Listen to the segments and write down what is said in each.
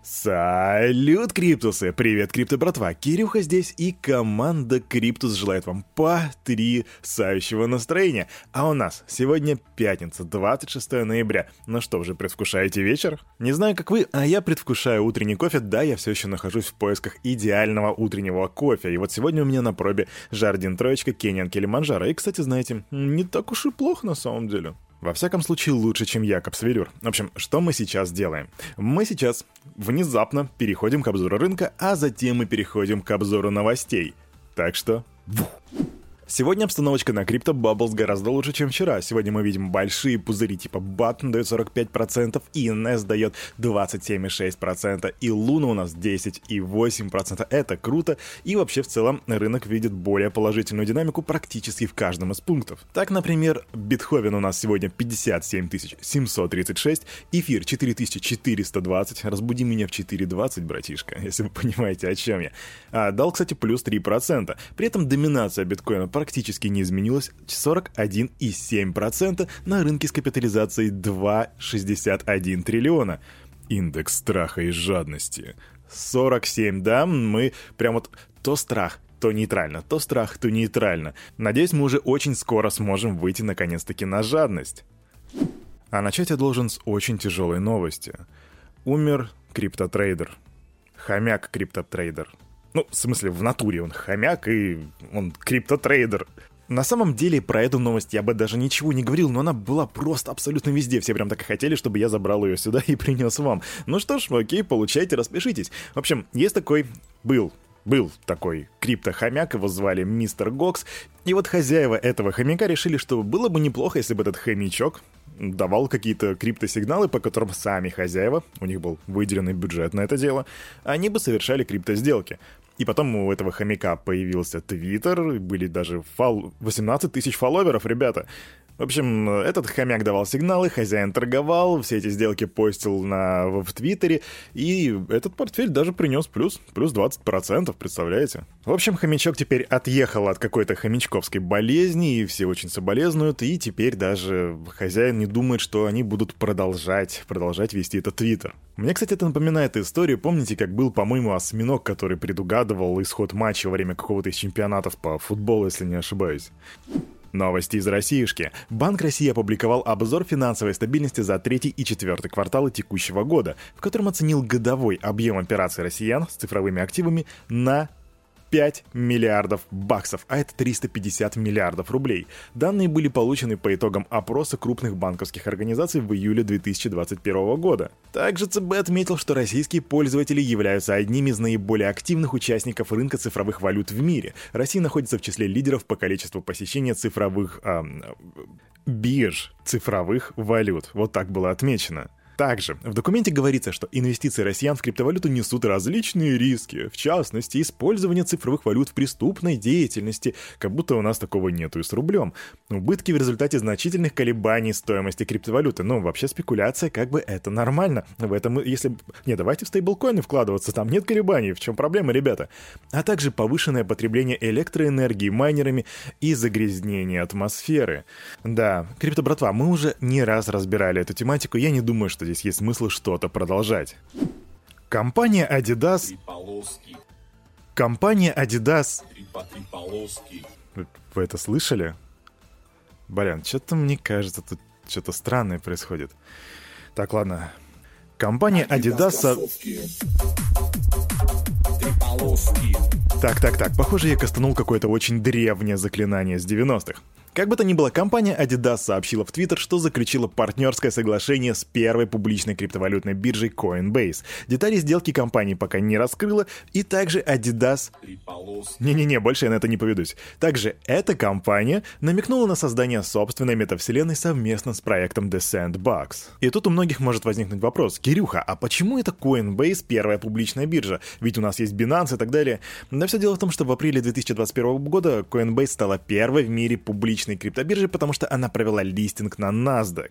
Салют, Криптусы! Привет, Крипто братва! Кирюха здесь и команда Криптус желает вам потрясающего настроения. А у нас сегодня пятница, 26 ноября. Ну что, уже предвкушаете вечер? Не знаю, как вы, а я предвкушаю утренний кофе. Да, я все еще нахожусь в поисках идеального утреннего кофе. И вот сегодня у меня на пробе Jardin Троечка, Kenyan Kilimanjaro. И, кстати, знаете, не так уж и плохо на самом деле. Во всяком случае, лучше, чем Jacobs Velour. В общем, что мы сейчас делаем? Мы сейчас внезапно переходим к обзору рынка, а затем мы переходим к обзору новостей. Так что... Вух. Сегодня обстановочка на Crypto Bubbles гораздо лучше, чем вчера. Сегодня мы видим большие пузыри типа Button дает 45%, ENS дает 27,6%, и Luna у нас 10,8%. Это круто, и вообще в целом рынок видит более положительную динамику практически в каждом из пунктов. Так, например, Битховен у нас сегодня 57 736, Эфир 4420, разбуди меня в 4.20, братишка, если вы понимаете, о чем я. А, дал, кстати, плюс 3%. При этом доминация биткоина практически не изменилось 41,7% на рынке с капитализацией 2,61 триллиона. Индекс страха и жадности. 47, да, мы прям вот то страх, то нейтрально, то страх, то нейтрально. Надеюсь, мы уже очень скоро сможем выйти наконец-таки на жадность. А начать я должен с очень тяжелой новости. Умер криптотрейдер. Хомяк криптотрейдер. Ну, в смысле, в натуре он хомяк и он криптотрейдер. На самом деле, про эту новость я бы даже ничего не говорил, но она была просто абсолютно везде. Все прям так и хотели, чтобы я забрал ее сюда и принес вам. Ну что ж, окей, получайте, распишитесь. В общем, есть такой... Был был такой криптохомяк, его звали Mr. Goxx, и вот хозяева этого хомяка решили, что было бы неплохо, если бы этот хомячок давал какие-то криптосигналы, по которым сами хозяева, у них был выделенный бюджет на это дело, они бы совершали криптосделки. И потом у этого хомяка появился Твиттер, были даже фол... 18 тысяч фолловеров, ребята. В общем, этот хомяк давал сигналы, хозяин торговал, все эти сделки постил на, в, Твиттере, и этот портфель даже принес плюс, плюс 20%, представляете? В общем, хомячок теперь отъехал от какой-то хомячковской болезни, и все очень соболезнуют, и теперь даже хозяин не думает, что они будут продолжать, продолжать вести этот Твиттер. Мне, кстати, это напоминает историю, помните, как был, по-моему, осьминог, который предугадывал исход матча во время какого-то из чемпионатов по футболу, если не ошибаюсь. Новости из Россиюшки. Банк России опубликовал обзор финансовой стабильности за третий и четвертый кварталы текущего года, в котором оценил годовой объем операций россиян с цифровыми активами на 5 миллиардов баксов, а это 350 миллиардов рублей. Данные были получены по итогам опроса крупных банковских организаций в июле 2021 года. Также ЦБ отметил, что российские пользователи являются одними из наиболее активных участников рынка цифровых валют в мире. Россия находится в числе лидеров по количеству посещения цифровых... Э, бирж цифровых валют. Вот так было отмечено. Также в документе говорится, что инвестиции россиян в криптовалюту несут различные риски, в частности, использование цифровых валют в преступной деятельности, как будто у нас такого нету и с рублем. Убытки в результате значительных колебаний стоимости криптовалюты. Ну, вообще спекуляция, как бы это нормально. В этом, если... Не, давайте в стейблкоины вкладываться, там нет колебаний, в чем проблема, ребята? А также повышенное потребление электроэнергии майнерами и загрязнение атмосферы. Да, крипто братва, мы уже не раз разбирали эту тематику, я не думаю, что здесь есть смысл что-то продолжать. Компания Adidas... Компания Adidas... Вы, это слышали? Блин, что-то мне кажется, тут что-то странное происходит. Так, ладно. Компания Adidas... Так, так, так, похоже, я кастанул какое-то очень древнее заклинание с 90-х. Как бы то ни было, компания Adidas сообщила в Твиттер, что заключила партнерское соглашение с первой публичной криптовалютной биржей Coinbase. Детали сделки компании пока не раскрыла, и также Adidas... Не-не-не, больше я на это не поведусь. Также эта компания намекнула на создание собственной метавселенной совместно с проектом The Sandbox. И тут у многих может возникнуть вопрос, Кирюха, а почему это Coinbase первая публичная биржа? Ведь у нас есть Binance и так далее. Да все дело в том, что в апреле 2021 года Coinbase стала первой в мире публичной аналогичной криптобирже, потому что она провела листинг на NASDAQ.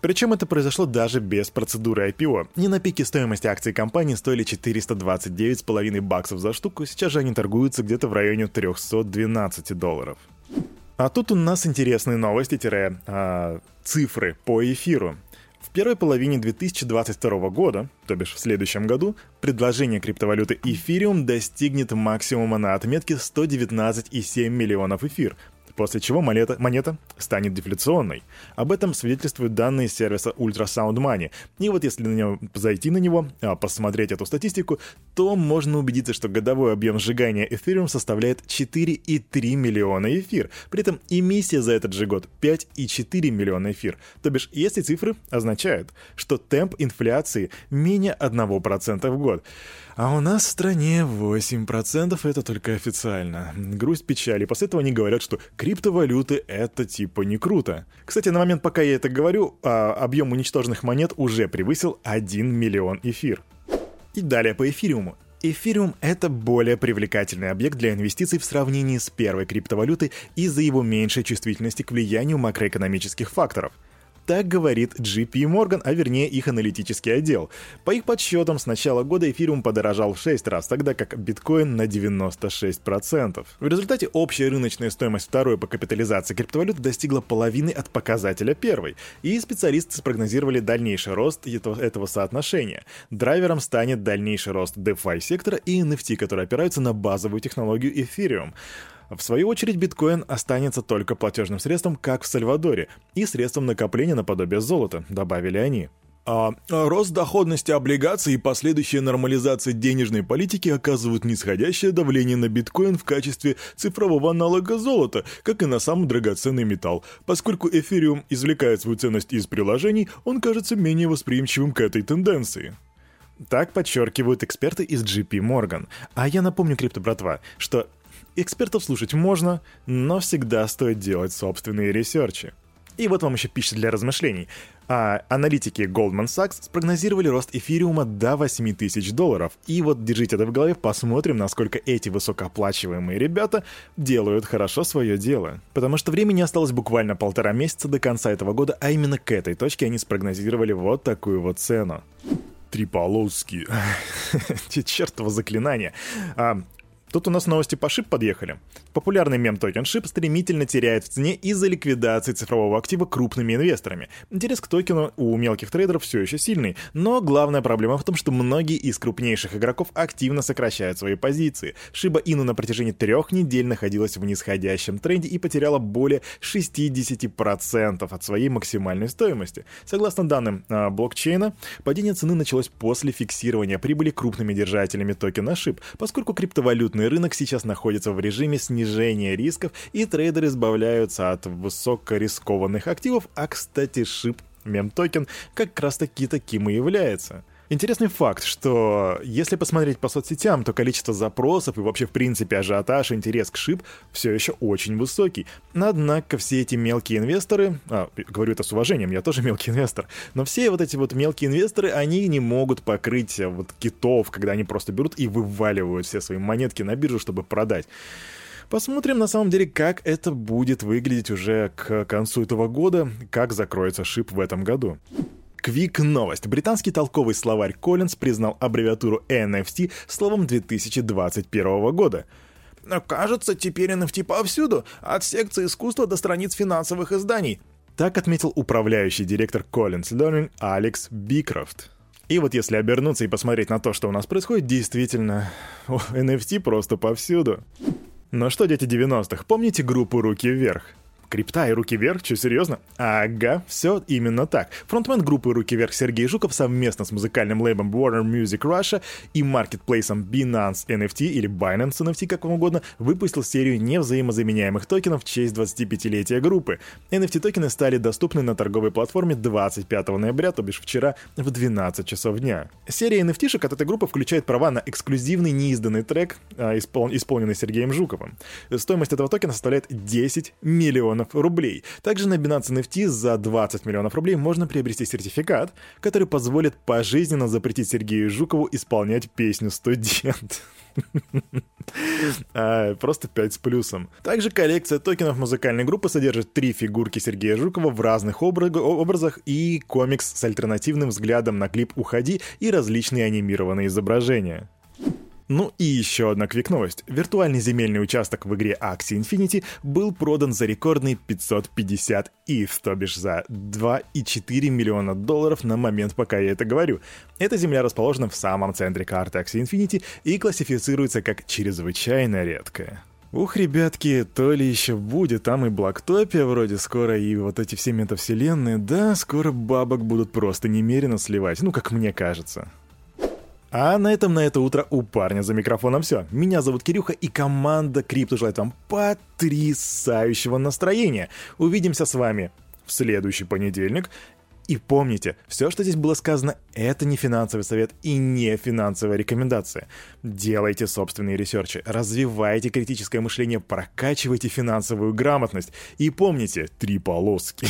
Причем это произошло даже без процедуры IPO. Не на пике стоимости акций компании стоили 429,5 баксов за штуку, сейчас же они торгуются где-то в районе 312 долларов. А тут у нас интересные новости-цифры а, по эфиру. В первой половине 2022 года, то бишь в следующем году, предложение криптовалюты эфириум достигнет максимума на отметке 119,7 миллионов эфир, после чего монета, монета станет дефляционной. Об этом свидетельствуют данные сервиса Ultrasound Money. И вот если на него, зайти на него, а, посмотреть эту статистику, то можно убедиться, что годовой объем сжигания Ethereum составляет 4,3 миллиона эфир. При этом эмиссия за этот же год 5,4 миллиона эфир. То бишь, эти цифры означают, что темп инфляции менее 1% в год. А у нас в стране 8% это только официально. Грусть печали. После этого они говорят, что криптовалюты это типа не круто. Кстати, на момент, пока я это говорю, а, объем уничтоженных монет уже превысил 1 миллион эфир. И далее по эфириуму. Эфириум — это более привлекательный объект для инвестиций в сравнении с первой криптовалютой из-за его меньшей чувствительности к влиянию макроэкономических факторов — так говорит JP Morgan, а вернее их аналитический отдел. По их подсчетам, с начала года эфириум подорожал в 6 раз, тогда как биткоин на 96%. В результате общая рыночная стоимость второй по капитализации криптовалюты достигла половины от показателя первой, и специалисты спрогнозировали дальнейший рост этого, соотношения. Драйвером станет дальнейший рост DeFi сектора и NFT, которые опираются на базовую технологию эфириум. В свою очередь, биткоин останется только платежным средством, как в Сальвадоре, и средством накопления наподобие золота, добавили они. А, а рост доходности облигаций и последующая нормализация денежной политики оказывают нисходящее давление на биткоин в качестве цифрового аналога золота, как и на самый драгоценный металл. Поскольку эфириум извлекает свою ценность из приложений, он кажется менее восприимчивым к этой тенденции. Так подчеркивают эксперты из JP Morgan. А я напомню, крипто-братва, что Экспертов слушать можно, но всегда стоит делать собственные ресерчи. И вот вам еще пища для размышлений. А аналитики Goldman Sachs спрогнозировали рост эфириума до 8 тысяч долларов. И вот держите это в голове, посмотрим, насколько эти высокооплачиваемые ребята делают хорошо свое дело. Потому что времени осталось буквально полтора месяца до конца этого года, а именно к этой точке они спрогнозировали вот такую вот цену. Три полоски. Чертово заклинание. А, Тут у нас новости по шип подъехали. Популярный мем-токен шип стремительно теряет в цене из-за ликвидации цифрового актива крупными инвесторами. Интерес к токену у мелких трейдеров все еще сильный, но главная проблема в том, что многие из крупнейших игроков активно сокращают свои позиции. Шиба Ину на протяжении трех недель находилась в нисходящем тренде и потеряла более 60% от своей максимальной стоимости. Согласно данным э, блокчейна, падение цены началось после фиксирования прибыли крупными держателями токена шип, поскольку криптовалютный Валютный рынок сейчас находится в режиме снижения рисков, и трейдеры избавляются от высокорискованных активов, а, кстати, шип мем-токен как раз таки таким и является. Интересный факт, что если посмотреть по соцсетям, то количество запросов и вообще в принципе ажиотаж, интерес к шип все еще очень высокий. Однако все эти мелкие инвесторы, а, говорю это с уважением, я тоже мелкий инвестор, но все вот эти вот мелкие инвесторы, они не могут покрыть вот китов, когда они просто берут и вываливают все свои монетки на биржу, чтобы продать. Посмотрим на самом деле, как это будет выглядеть уже к концу этого года, как закроется шип в этом году. Квик новость. Британский толковый словарь Коллинз признал аббревиатуру NFT словом 2021 года. Кажется, теперь NFT повсюду, от секции искусства до страниц финансовых изданий. Так отметил управляющий директор Collins Learning Алекс Бикрофт. И вот если обернуться и посмотреть на то, что у нас происходит, действительно, NFT просто повсюду. Но что, дети 90-х, помните группу «Руки вверх»? Крипта и руки вверх? Че, серьезно? Ага, все именно так. Фронтмен группы «Руки вверх» Сергей Жуков совместно с музыкальным лейбом Warner Music Russia и маркетплейсом Binance NFT или Binance NFT, как вам угодно, выпустил серию невзаимозаменяемых токенов в честь 25-летия группы. NFT-токены стали доступны на торговой платформе 25 ноября, то бишь вчера, в 12 часов дня. Серия NFT-шек от этой группы включает права на эксклюзивный неизданный трек, а, исполненный Сергеем Жуковым. Стоимость этого токена составляет 10 миллионов миллионов рублей. Также на Binance NFT за 20 миллионов рублей можно приобрести сертификат, который позволит пожизненно запретить Сергею Жукову исполнять песню «Студент». А, просто 5 с плюсом. Также коллекция токенов музыкальной группы содержит три фигурки Сергея Жукова в разных образах и комикс с альтернативным взглядом на клип «Уходи» и различные анимированные изображения. Ну и еще одна квик-новость. Виртуальный земельный участок в игре Axie Infinity был продан за рекордные 550 ETH, то бишь за 2,4 миллиона долларов на момент, пока я это говорю. Эта земля расположена в самом центре карты Axie Infinity и классифицируется как чрезвычайно редкая. Ух, ребятки, то ли еще будет, там и Блактопия вроде скоро, и вот эти все метавселенные, да, скоро бабок будут просто немерено сливать, ну, как мне кажется. А на этом на это утро у парня за микрофоном все. Меня зовут Кирюха, и команда Крипто желает вам потрясающего настроения. Увидимся с вами в следующий понедельник. И помните, все, что здесь было сказано, это не финансовый совет и не финансовая рекомендация. Делайте собственные ресерчи, развивайте критическое мышление, прокачивайте финансовую грамотность. И помните, три полоски.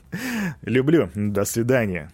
Люблю. До свидания.